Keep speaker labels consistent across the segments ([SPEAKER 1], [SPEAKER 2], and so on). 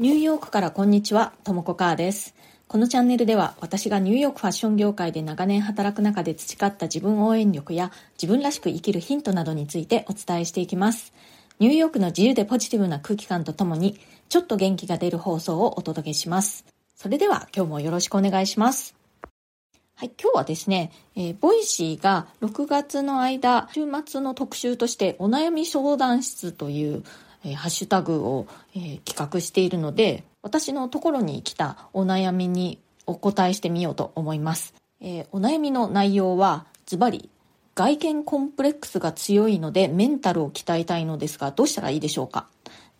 [SPEAKER 1] ニューヨークからこんにちは、ともこかーです。このチャンネルでは私がニューヨークファッション業界で長年働く中で培った自分応援力や自分らしく生きるヒントなどについてお伝えしていきます。ニューヨークの自由でポジティブな空気感とともにちょっと元気が出る放送をお届けします。それでは今日もよろしくお願いします。はい、今日はですね、えー、 Voicy が6月の間、週末の特集としてお悩み相談室というえー、ハッシュタグを、えー、企画しているので、私のところに来たお悩みにお答えしてみようと思います。えー、お悩みの内容は、ズバリ、外見コンプレックスが強いのでメンタルを鍛えたいのですが、どうしたらいいでしょうか？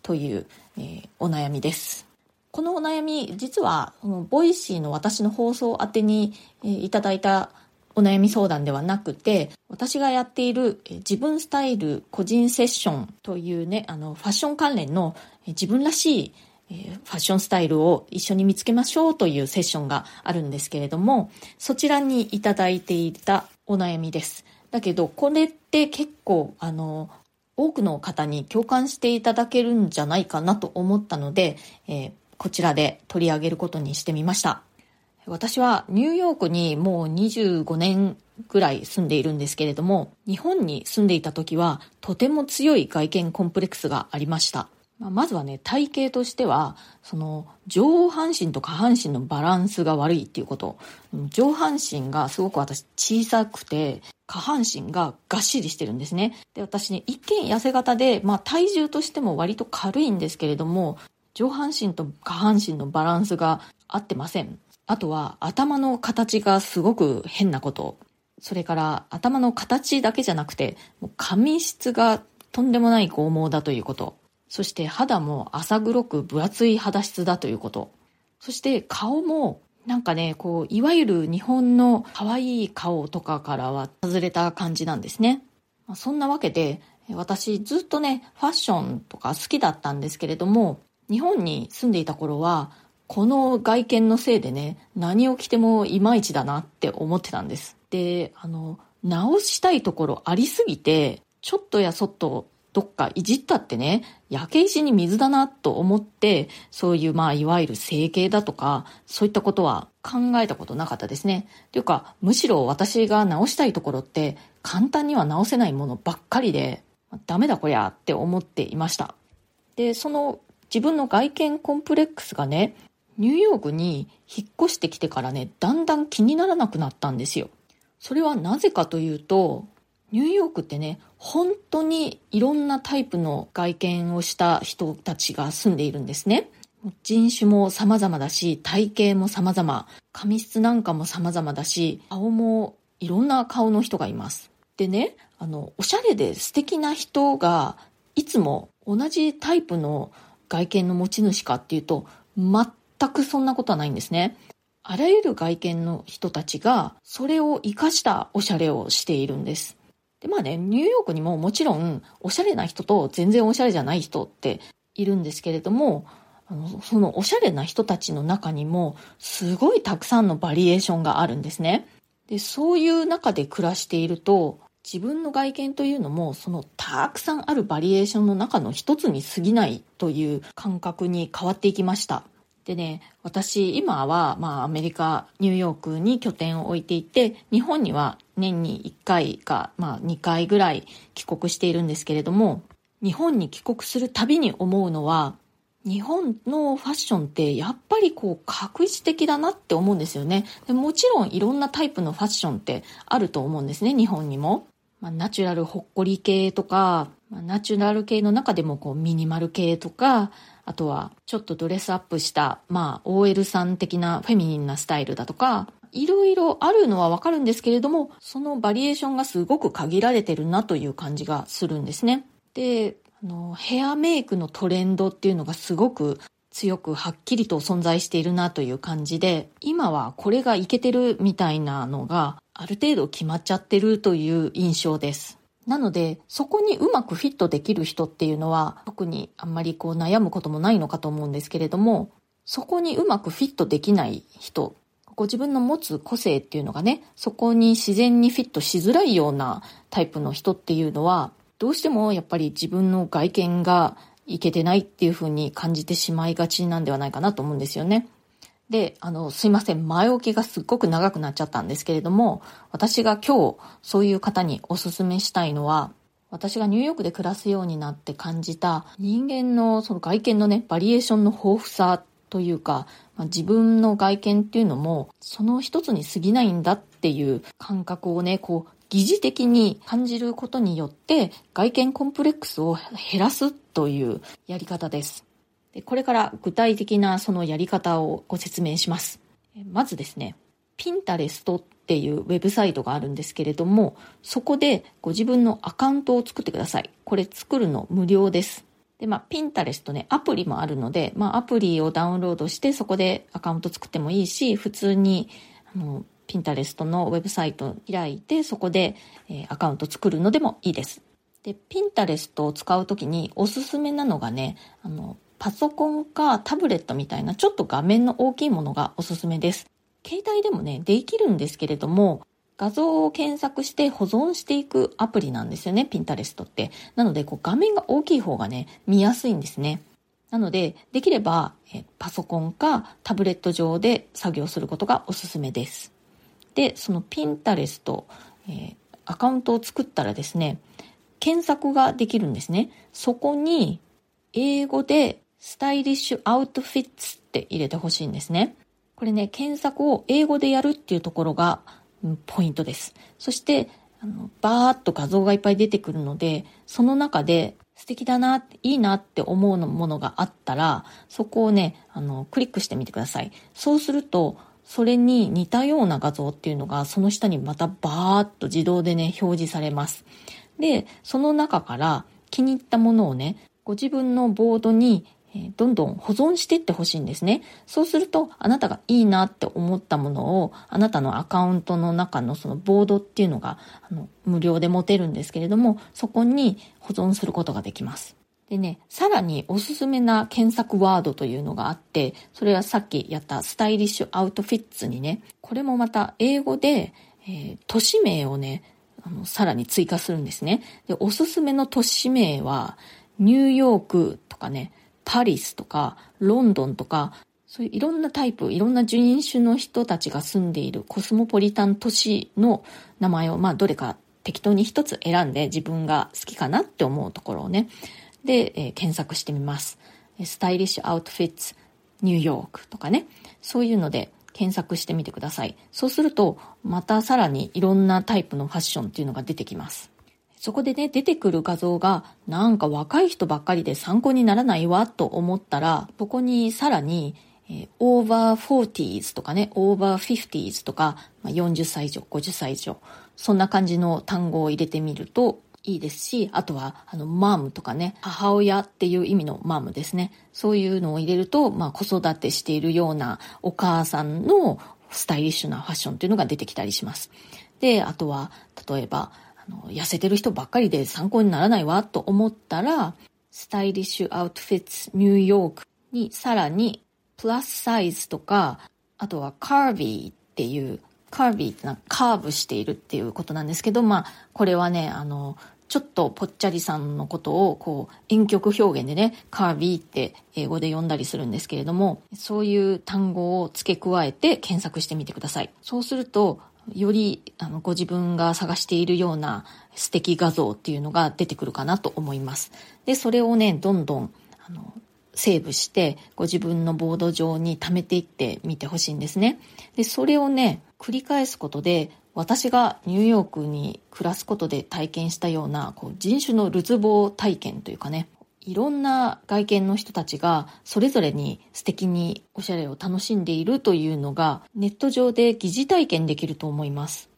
[SPEAKER 1] という、えお悩みです。このお悩み、実は、 Voicy の私の放送宛てに、えいただいたお悩み相談ではなくて、私がやっている自分スタイル個人セッションというね、あの、ファッション関連の自分らしいファッションスタイルを一緒に見つけましょうというセッションがあるんですけれども、そちらにいただいていたお悩みです。だけど、これって結構、あの、多くの方に共感していただけるんじゃないかなと思ったので、えー、こちらで取り上げることにしてみました。私はニューヨークにもう25年ぐらい住んでいるんですけれども、日本に住んでいた時はとても強い外見コンプレックスがありました。まずはね、体型としては、その上半身と下半身のバランスが悪いっていうこと。上半身がすごく私小さくて、下半身ががっしりしてるんですね。で、私ね、一見痩せ型で、まあ体重としても割と軽いんですけれども、上半身と下半身のバランスが合ってません。あとは頭の形がすごく変なこと。それから頭の形だけじゃなくて、もう髪質がとんでもない剛毛だということ。そして肌も浅黒く分厚い肌質だということ。そして顔もなんかね、こう、いわゆる日本の可愛い顔とかからは外れた感じなんですね。まあ、そんなわけで、私ずっとね、ファッションとか好きだったんですけれども、日本に住んでいた頃は、この外見のせいでね、何を着てもいまいちだなって思ってたんです。で、あの、直したいところありすぎて、ちょっとやそっとどっかいじったってね、焼け石に水だなと思って、そういうまあいわゆる整形だとか、そういったことは考えたことなかったですね。というか、むしろ私が直したいところって簡単には直せないものばっかりで、ダメだこりゃって思っていました。で、その自分の外見コンプレックスがね、ニューヨークに引っ越してきてからね、だんだん気にならなくなったんですよ。それはなぜかというと、ニューヨークってね、本当にいろんなタイプの外見をした人たちが住んでいるんですね。人種も様々だし、体型も様々、髪質なんかも様々だし、顔もいろんな顔の人がいます。でね、あの、おしゃれで素敵な人がいつも同じタイプの外見の持ち主かっていうと、全くそんなことはないんですね。あらゆる外見の人たちが、それを活かしたおしゃれをしているんです。で、まあね、ニューヨークにももちろん、おしゃれな人と全然おしゃれじゃない人っているんですけれども、あのそのおしゃれな人たちの中にも、すごいたくさんのバリエーションがあるんですね。で、そういう中で暮らしていると、自分の外見というのも、そのたくさんあるバリエーションの中の一つに過ぎないという感覚に変わっていきました。でね、私、今は、まあ、アメリカ、ニューヨークに拠点を置いていて、日本には年に1回か、まあ、2回ぐらい帰国しているんですけれども、日本に帰国するたびに思うのは、日本のファッションってやっぱりこう確実的だなって思うんですよね。でもちろんいろんなタイプのファッションってあると思うんですね、日本にも。まあ、ナチュラルほっこり系とか、まあ、ナチュラル系の中でもこうミニマル系とか、あとはちょっとドレスアップした、まあ OL さん的なフェミニンなスタイルだとか、いろいろあるのはわかるんですけれども、そのバリエーションがすごく限られてるなという感じがするんですね。で、あの、ヘアメイクのトレンドっていうのがすごく強くはっきりと存在しているなという感じで、今はこれがいけてるみたいなのがある程度決まっちゃってるという印象です。なので、そこにうまくフィットできる人っていうのは、特にあんまりこう悩むこともないのかと思うんですけれども、そこにうまくフィットできない人、ご自分の持つ個性っていうのがね、そこに自然にフィットしづらいようなタイプの人っていうのは、どうしてもやっぱり自分の外見がいけてないっていう風に感じてしまいがちなんではないかなと思うんですよね。で、あの、すいません。前置きがすっごく長くなっちゃったんですけれども、私が今日そういう方におすすめしたいのは、私がニューヨークで暮らすようになって感じた人間のその外見のね、バリエーションの豊富さというか、まあ、自分の外見っていうのもその一つに過ぎないんだっていう感覚をね、こう疑似的に感じることによって外見コンプレックスを減らすというやり方です。でこれから具体的なそのやり方をご説明します。まずですね、ピンタレストっていうウェブサイトがあるんですけれども、そこでご自分のアカウントを作ってください。これ作るの無料です。で、まあ、ピンタレストね、アプリもあるので、まあ、アプリをダウンロードしてそこでアカウント作ってもいいし、普通に、あの、ピンタレストのウェブサイト開いて、そこで、え、アカウント作るのでもいいです。で、ピンタレストを使うときにおすすめなのがね、あの、パソコンかタブレットみたいなちょっと画面の大きいものがおすすめです。携帯でもね、できるんですけれども、画像を検索して保存していくアプリなんですよね、ピンタレストって。なので、こう画面が大きい方がね、見やすいんですね。なので、できれば、えパソコンかタブレット上で作業することがおすすめです。で、そのピンタレスト、えー、アカウントを作ったらですね、検索ができるんですね。そこに、英語でスタイリッシュアウトフィッツって入れてほしいんですね。これね、検索を英語でやるっていうところが、ポイントです。そして、あの、バーっと画像がいっぱい出てくるので、その中で素敵だな、いいなって思うものがあったら、そこをね、あの、クリックしてみてください。そうすると、それに似たような画像っていうのが、その下にまたバーっと自動でね、表示されます。で、その中から気に入ったものをね、ご自分のボードにえどんどん保存していってほしいんですね。そうすると、あなたがいいなって思ったものを、あなたのアカウントの中のそのボードっていうのが、あの、無料で持てるんですけれども、そこに保存することができます。でね、さらにおすすめな検索ワードというのがあって、それはさっきやったスタイリッシュアウトフィッツにね、これもまた英語で、えー、都市名をね、あの、さらに追加するんですね。で、おすすめの都市名は、ニューヨークとかね、パリスとかロンドンとかそういういろんなタイプ、いろんな人種の人たちが住んでいるコスモポリタン都市の名前を、まあ、どれか適当に一つ選んで自分が好きかなって思うところをね、で、えー、検索してみます。スタイリッシュアウトフィッツニューヨークとかね、そういうので検索してみてください。そうすると、またさらにいろんなタイプのファッションっていうのが出てきます。そこでね、出てくる画像が、なんか若い人ばっかりで参考にならないわと思ったら、ここにさらに、えー、over 40s とかね、over 50s とか、まあ、40歳以上、50歳以上、そんな感じの単語を入れてみるといいですし、あとは、あの、マームとかね、母親っていう意味のマームですね。そういうのを入れると、まあ、子育てしているようなお母さんのスタイリッシュなファッションっていうのが出てきたりします。で、あとは、例えば、の、痩せてる人ばっかりで参考にならないわと思ったら、スタイリッシュアウトフィッツニューヨークにさらにプラスサイズとか、あとはカービーっていう、カービーってのはカーブしているっていうことなんですけど、まあ、これはね、あの、ちょっとぽっちゃりさんのことをこう遠曲表現でね、カービーって英語で呼んだりするんですけれども、そういう単語を付け加えて検索してみてください。そうすると、よりあのご自分が探しているような素敵画像っていうのが出てくるかなと思います。で、それをね、どんどんあのセーブしてご自分のボード上に貯めていってみてほしいんですね。で、それをね、繰り返すことで私がニューヨークに暮らすことで体験したようなこう人種のるつぼ体験というかね、いろんな外見の人たちがそれぞれに素敵におしゃれを楽しんでいるというのがネット上で疑似体験できると思います。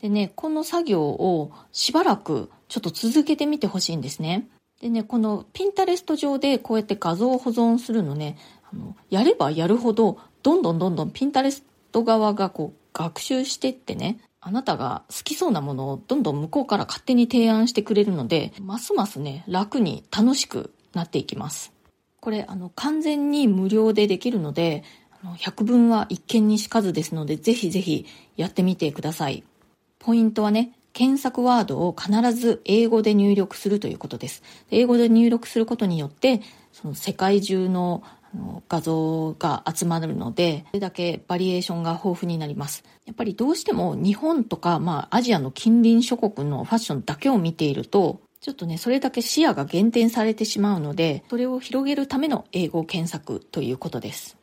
[SPEAKER 1] でね、この作業をしばらくちょっと続けてみてほしいんですね。でね、このピンタレスト上でこうやって画像を保存するのね、あのやればやるほどどんどんどんどんピンタレスト側がこう学習してってね、あなたが好きそうなものをどんどん向こうから勝手に提案してくれるので、ますますね、楽に楽しくなっていきます。これ、あの、完全に無料でできるので、あの百聞は一見にしかずですので、ぜひぜひやってみてください。ポイントはね、検索ワードを必ず英語で入力するということです。英語で入力することによって、その世界中の画像が集まるので、それだけバリエーションが豊富になります。やっぱりどうしても日本とか、まあアジアの近隣諸国のファッションだけを見ていると、ちょっとね、それだけ視野が減点されてしまうので、それを広げるための英語検索ということです。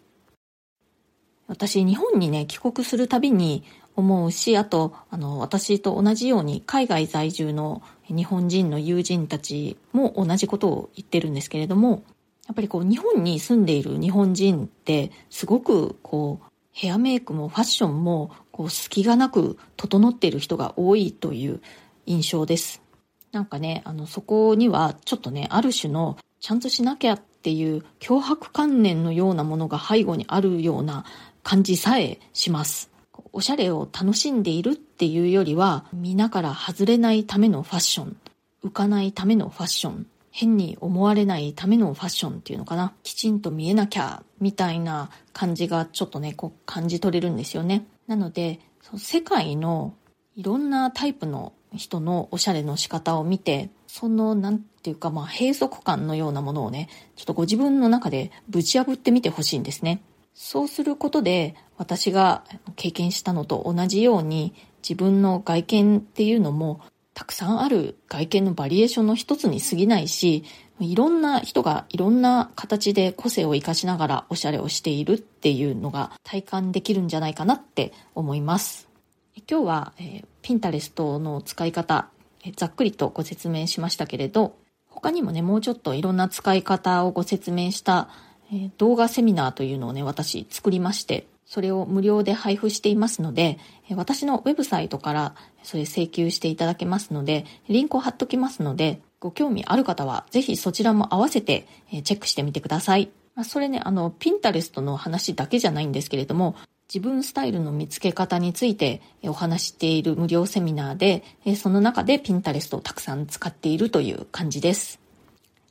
[SPEAKER 1] 私、日本にね、帰国するたびに思うし、あと、あの、私と同じように海外在住の日本人の友人たちも同じことを言ってるんですけれども、やっぱりこう、日本に住んでいる日本人って、すごくこう、ヘアメイクもファッションも、こう、隙がなく整っている人が多いという印象です。なんかね、あの、そこにはちょっとね、ある種のちゃんとしなきゃっていう脅迫観念のようなものが背後にあるような感じさえします。おしゃれを楽しんでいるっていうよりは、皆から外れないためのファッション、浮かないためのファッション、変に思われないためのファッションっていうのかな。きちんと見えなきゃ、みたいな感じがちょっとね、こう感じ取れるんですよね。なので、世界のいろんなタイプの人のおしゃれの仕方を見て、その、なんていうか、まあ、閉塞感のようなものをね、ちょっとご自分の中でぶち破ってみてほしいんですね。そうすることで、私が経験したのと同じように、自分の外見っていうのも、たくさんある外見のバリエーションの一つに過ぎないし、いろんな人がいろんな形で個性を活かしながらおしゃれをしているっていうのが体感できるんじゃないかなって思います。今日は、えー、ピンタレストの使い方、えー、ざっくりとご説明しましたけれど、他にもね、もうちょっといろんな使い方をご説明した、えー、動画セミナーというのをね、私作りまして、それを無料で配布していますので、私のウェブサイトからそれ請求していただけますので、リンクを貼っときますので、ご興味ある方はぜひそちらも合わせてチェックしてみてください。まあ、それね、あの、ピンタレストの話だけじゃないんですけれども、自分スタイルの見つけ方についてお話している無料セミナーで、その中でピンタレストをたくさん使っているという感じです。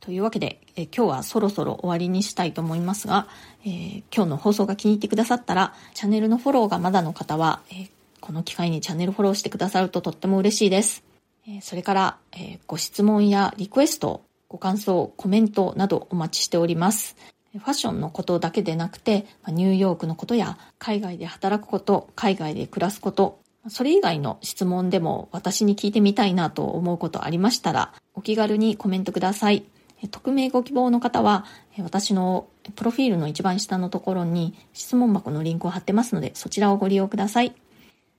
[SPEAKER 1] というわけで、え今日はそろそろ終わりにしたいと思いますが、えー、今日の放送が気に入ってくださったら、チャンネルのフォローがまだの方は、えー、この機会にチャンネルフォローしてくださるととっても嬉しいです。えそれから、えご質問やリクエスト、ご感想、コメントなどお待ちしております。ファッションのことだけでなくて、ニューヨークのことや海外で働くこと、海外で暮らすこと、それ以外の質問でも私に聞いてみたいなと思うことありましたら、お気軽にコメントください。匿名ご希望の方は、私のプロフィールの一番下のところに質問箱のリンクを貼ってますので、そちらをご利用ください。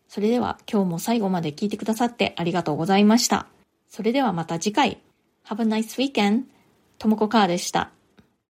[SPEAKER 1] それでは今日も最後まで聞いてくださってありがとうございました。それではまた次回。Have a nice weekend. ともこかーでした。